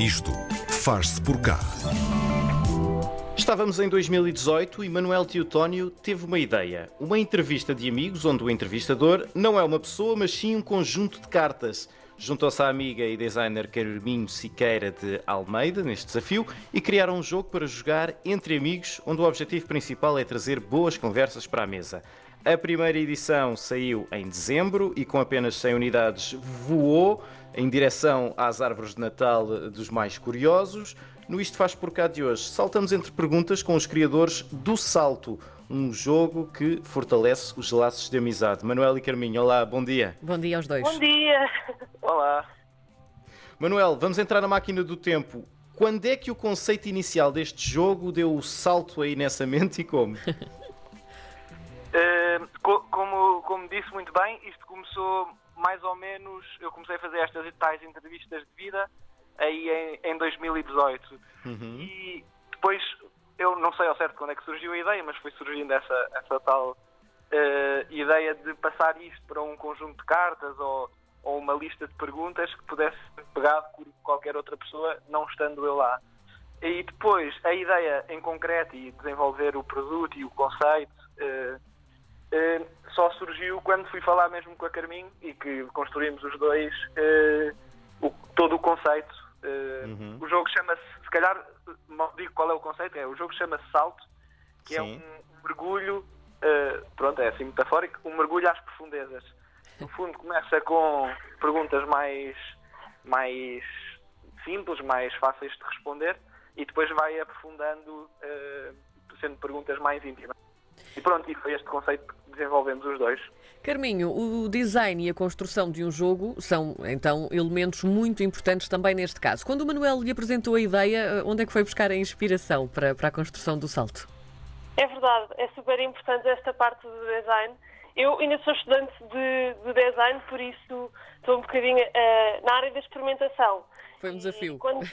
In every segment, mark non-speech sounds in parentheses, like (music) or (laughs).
Isto faz-se por cá. Estávamos em 2018 e Manuel Teotónio teve uma ideia. Uma entrevista de amigos, onde o entrevistador não é uma pessoa, mas sim um conjunto de cartas. Juntou-se à amiga e designer Carminho Siqueira de Almeida neste desafio e criaram um jogo para jogar entre amigos, onde o objetivo principal é trazer boas conversas para a mesa. A primeira edição saiu em dezembro e, com apenas 100 unidades, voou em direção às árvores de Natal dos mais curiosos. No Isto Faz Por Cá de hoje, saltamos entre perguntas com os criadores do Salto, um jogo que fortalece os laços de amizade. Manuel e Carminho, olá, bom dia. Bom dia aos dois. Bom dia. (laughs) Olá. Manuel, vamos entrar na máquina do tempo. Quando é que o conceito inicial deste jogo deu o salto aí nessa mente e como? Uh, (laughs) co como, como disse muito bem, isto começou mais ou menos. Eu comecei a fazer estas tais entrevistas de vida aí em, em 2018. Uhum. E depois, eu não sei ao certo quando é que surgiu a ideia, mas foi surgindo essa, essa tal uh, ideia de passar isto para um conjunto de cartas ou, ou uma lista de perguntas que pudesse ser pegado por qualquer outra pessoa, não estando eu lá. E depois, a ideia em concreto e desenvolver o produto e o conceito uh, uh, só surgiu quando fui falar mesmo com a Carminho e que construímos os dois o, todo o conceito uhum. O jogo chama-se, se calhar, digo qual é o conceito, é o jogo chama-se Salto, que é Sim. é um, um mergulho, uh, pronto, é assim metafórico, um mergulho às profundezas. No fundo começa com perguntas mais, mais simples, mais fáceis de responder e depois vai aprofundando, uh, sendo perguntas mais íntimas. E pronto, e foi este conceito que desenvolvemos os dois. Carminho, o design e a construção de um jogo são, então, elementos muito importantes também neste caso. Quando o Manuel lhe apresentou a ideia, onde é que foi buscar a inspiração para, para a construção do salto? É verdade, é super importante esta parte do design. Eu ainda sou estudante de, de design, por isso estou um bocadinho uh, na área da experimentação. Foi um desafio. E quando,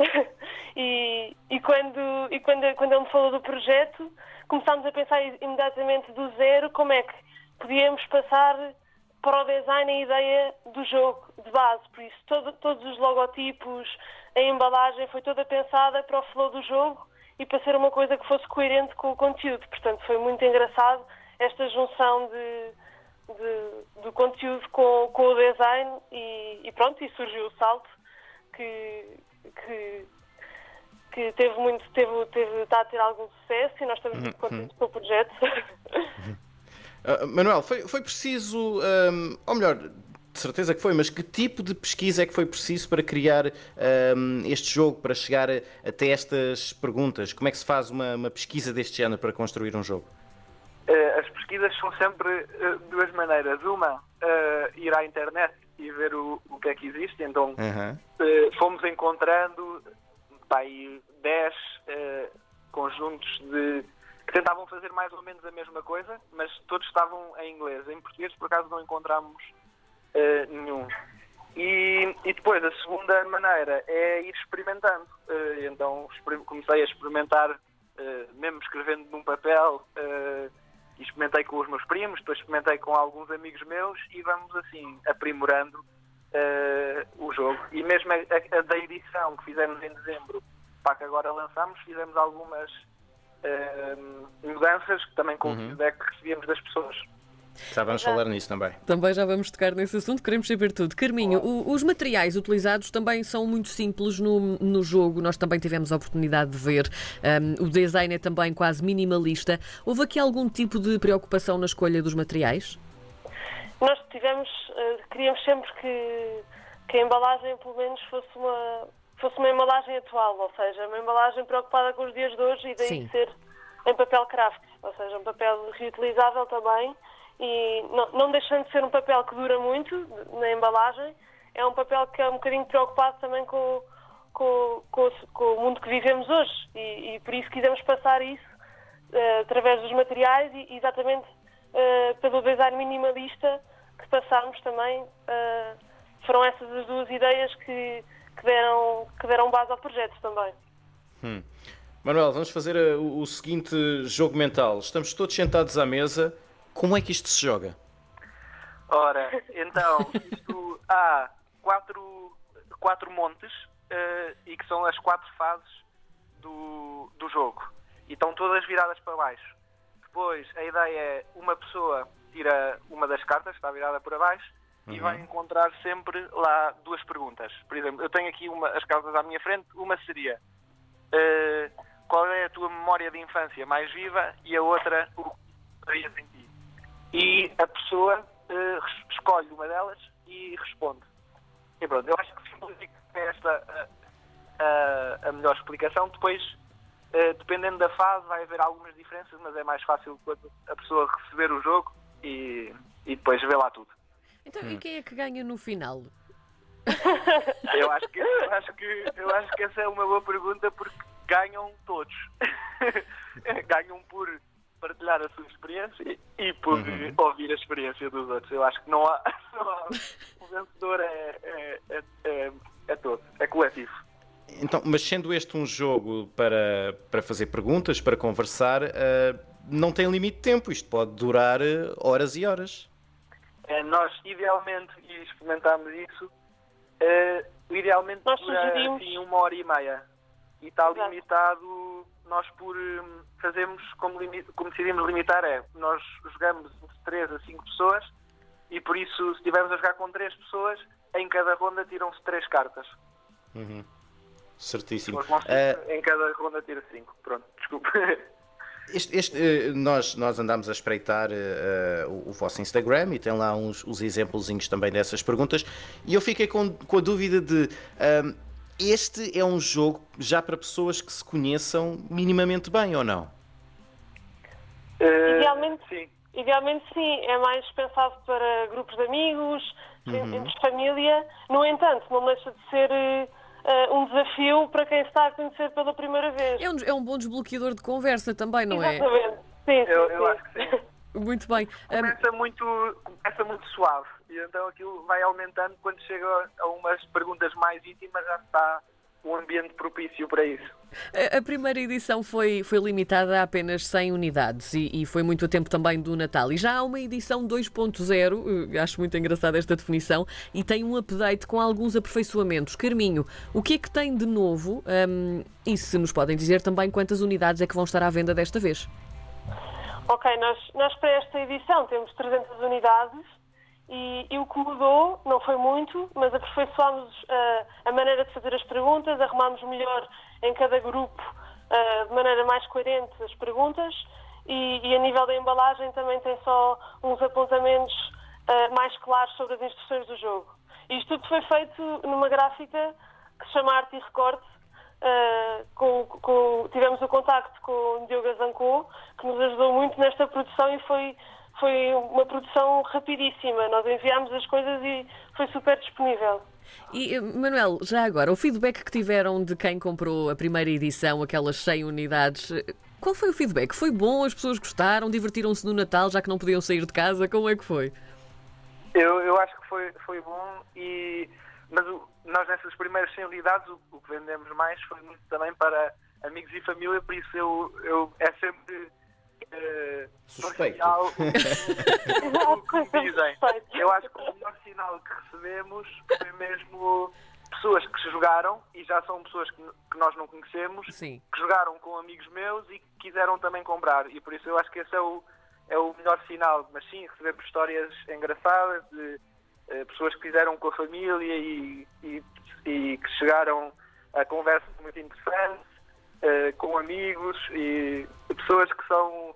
(laughs) e, e, quando, e quando, quando ele me falou do projeto, começámos a pensar imediatamente do zero como é que podíamos passar para o design a ideia do jogo de base. Por isso, todo, todos os logotipos, a embalagem foi toda pensada para o flow do jogo e para ser uma coisa que fosse coerente com o conteúdo. Portanto, foi muito engraçado esta junção de, de, do conteúdo com, com o design e, e, pronto, e surgiu o salto que, que, que teve muito, teve, teve, está a ter algum sucesso e nós estamos muito uhum. contentes com o projeto. Uh, Manuel, foi, foi preciso, um, ou melhor, de certeza que foi, mas que tipo de pesquisa é que foi preciso para criar um, este jogo, para chegar até estas perguntas? Como é que se faz uma, uma pesquisa deste género para construir um jogo? Uh, as pesquisas são sempre uh, duas maneiras. Uma, uh, ir à internet e ver o, o que é que existe. Então, -huh. fomos encontrando pá, 10 conjuntos de que tentavam fazer mais ou menos a mesma coisa, mas todos estavam em inglês. Em português, por acaso, não encontramos uh, nenhum. E, e, depois, a segunda maneira é ir experimentando. Uh, então, comecei a experimentar, uh, mesmo escrevendo num papel, experimentei com os meus primos, depois experimentei com alguns amigos meus e vamos, assim, aprimorando o jogo. E mesmo a, a, a da edição que fizemos em dezembro, para que agora lançamos, fizemos algumas uh, mudanças, também com uhum. o feedback que recebíamos das pessoas. Já vamos falar nisso também. Também já vamos tocar nesse assunto, queremos saber tudo. Carminho, o, os materiais utilizados também são muito simples no, no jogo, nós também tivemos a oportunidade de ver. Um, o design é também quase minimalista. Houve aqui algum tipo de preocupação na escolha dos materiais? Nós tivemos, uh, queríamos sempre que, que a embalagem pelo menos fosse uma, fosse uma embalagem atual, ou seja, uma embalagem preocupada com os dias de hoje e daí Sim. ser em papel craft, ou seja, um papel reutilizável também e não, não deixando de ser um papel que dura muito na embalagem, é um papel que é um bocadinho preocupado também com, com, com, com o mundo que vivemos hoje e, e, por isso quisemos passar isso uh, através dos materiais e exatamente uh, pelo design minimalista que passámos também. Uh, foram essas as duas ideias que que deram, que deram base ao projeto também. Hum. Manuel, vamos fazer uh, o, o seguinte jogo mental. Estamos todos sentados à mesa. Como é que isto se joga? Ora, então, isto há quatro, quatro montes uh, e que são as quatro fases do, do jogo. E estão todas viradas para baixo. Depois, a ideia é uma pessoa tira uma das cartas, está virada para baixo, uhum. e vai encontrar sempre lá duas perguntas. Por exemplo, eu tenho aqui uma, as cartas à minha frente. Uma seria uh, qual é a tua memória de infância mais viva e a outra o que em ti. E a pessoa uh, escolhe uma delas e responde. E pronto, eu acho que simplifica esta a, a, a melhor explicação. Depois, uh, dependendo da fase, vai haver algumas diferenças, mas é mais fácil quando a pessoa receber o jogo e, e depois ver lá tudo. Então, hum. e quem é que ganha no final? (laughs) eu acho que eu acho que eu acho que essa é uma boa pergunta porque ganham todos. (laughs) ganham por partilhar a sua experiência e por uhum. ouvir a experiência dos outros. Eu acho que não há, (laughs) não há o vencedor é, é, é, é, é todo, é coletivo. Então, mas sendo este um jogo para, para fazer perguntas, para conversar, uh, não tem limite de tempo, isto pode durar uh, horas e horas. É, nós, idealmente, e experimentámos isso, uh, idealmente nós dura assim, uma hora e meia. E está Exato. limitado, nós por um, fazemos, como, como decidimos limitar, é nós jogamos entre 3 a 5 pessoas e por isso, se estivermos a jogar com 3 pessoas, em cada ronda tiram-se 3 cartas. Uhum. Certíssimo. Uh... Em cada ronda tira 5. Pronto, desculpe. (laughs) Este, este, eh, nós, nós andamos a espreitar uh, o, o, vosso Instagram e tem lá uns, uns exemplos também dessas perguntas e eu fiquei com, com a dúvida de uh, este é um jogo já para pessoas que se conheçam minimamente bem ou não? Uh, idealmente sim. Idealmente sim, é mais pensado para grupos de amigos, uhum. entre família. No entanto, não deixa de ser uh, um desafio para quem está a conhecer pela primeira vez. É um, é um bom desbloqueador de conversa também, não é? Exatamente. Sim, sim, eu, eu acho que sim. (laughs) Muito bem. Começa, muito, começa muito suave e então aquilo vai aumentando quando chega a umas perguntas mais íntimas já está um ambiente propício para isso. A, primeira edição foi, foi limitada a apenas 100 unidades e, e, foi muito a tempo também do Natal. E já há uma edição 2.0, eh, acho muito engraçada esta definição, e tem um update com alguns aperfeiçoamentos. Carminho, o que é que tem de novo? Um, e se nos podem dizer também quantas unidades é que vão estar à venda desta vez? Ok, nós, nós para esta edição temos 300 unidades e, e, o que mudou, não foi muito, mas aperfeiçoámos uh, a maneira de fazer as perguntas, arrumámos melhor em cada grupo, uh, de maneira mais coerente, as perguntas. E, e, a nível da embalagem também tem só uns apontamentos uh, mais claros sobre as instruções do jogo. Isto tudo foi feito numa gráfica que se chama Arte e Recorte. Com, com, tivemos o contacto com o Diogo Zanco, que nos ajudou muito nesta produção e foi foi uma produção rapidíssima. Nós enviámos as coisas e foi super disponível. E, Manuel, já agora, o feedback que tiveram de quem comprou a primeira edição, aquelas 100 unidades, qual foi o feedback? Foi bom? As pessoas gostaram? Divertiram-se no Natal, já que não podiam sair de casa? Como é que foi? Eu, eu acho que foi, foi bom, e, mas o, nós nessas primeiras 100 unidades o, o, que vendemos mais foi muito também para amigos e família, por isso eu, eu é sempre uh, Suspeito. como (laughs) dizem. Eu acho que o melhor sinal que recebemos foi mesmo pessoas que se jogaram e já são pessoas que, que nós não conhecemos, Sim. que jogaram com amigos meus e que quiseram também comprar. E por isso eu acho que esse é o, é o melhor sinal. Mas sim, recebemos histórias engraçadas de uh, pessoas que fizeram com a família e, e, e que chegaram a conversas muito interessantes, uh, com amigos e pessoas que são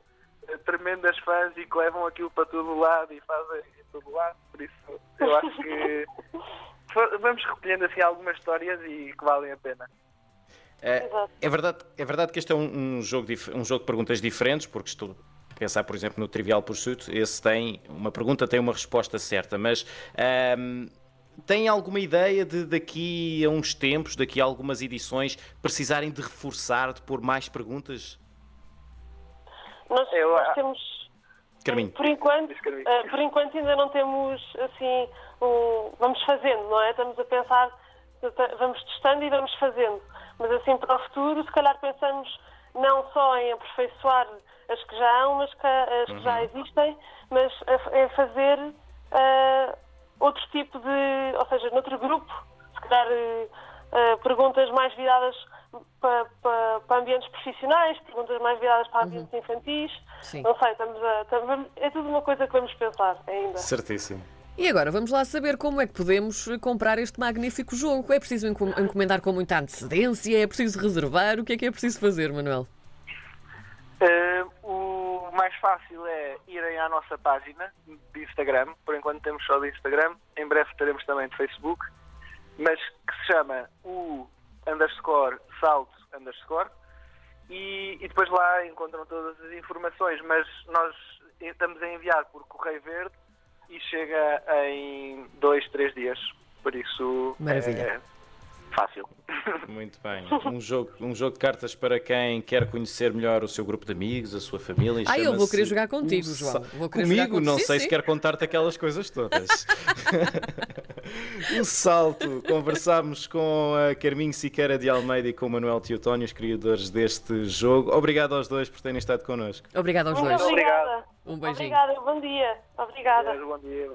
tremendas fãs e que levam aquilo para todo lado e fazem em todo lado, por isso eu acho que (laughs) vamos recolhendo assim algumas histórias e que valem a pena. É, é verdade, é verdade que este é um, um, jogo, um jogo de perguntas diferentes, porque estou a pensar, por exemplo, no Trivial Pursuit, esse tem uma pergunta, tem uma resposta certa, mas um, tem alguma ideia de daqui a uns tempos, daqui a algumas edições, precisarem de reforçar, de pôr mais perguntas? Nós, eu, nós temos. Carminho. Por enquanto, uh, por enquanto ainda não temos assim. Um, vamos fazendo, não é? Estamos a pensar, vamos testando e vamos fazendo. Mas assim para o futuro, se calhar pensamos não só em aperfeiçoar as que já há, mas que, as que já uhum. existem, mas em fazer uh, outro tipo de. Ou seja, noutro grupo, se calhar, uh, perguntas mais viradas para, para, para, ambientes profissionais, perguntas mais viradas para ambientes uhum. infantis. Sim. Não sei, estamos a, estamos, é tudo uma coisa que vamos pensar ainda. Certíssimo. E agora vamos lá saber como é que podemos comprar este magnífico jogo. É preciso encomendar com muita antecedência? É preciso reservar? O que é que é preciso fazer, Manuel? Uh, mais fácil é irem à nossa página de Instagram. Por enquanto temos só de Instagram. Em breve teremos também de Facebook. Mas que se chama o underscore salto underscore. E, e depois lá encontram todas as informações. Mas nós estamos a enviar por Correio Verde e chega em dois, três dias. Por isso Maravilha. é fácil. Muito bem. (laughs) Um jogo, um jogo de cartas para quem quer conhecer melhor o seu grupo de amigos, a sua família. Ah, eu vou querer jogar contigo, João. Vou Comigo? Não sim, sei sim. se quer contar-te aquelas coisas todas. o (laughs) salto. Conversámos com a Carminho Siqueira de Almeida e com o Manuel Teotónio, os criadores deste jogo. Obrigado aos dois por terem estado connosco. Obrigado aos dois. Obrigada. Um beijinho. Obrigada, bom dia. Obrigada. Bom dia.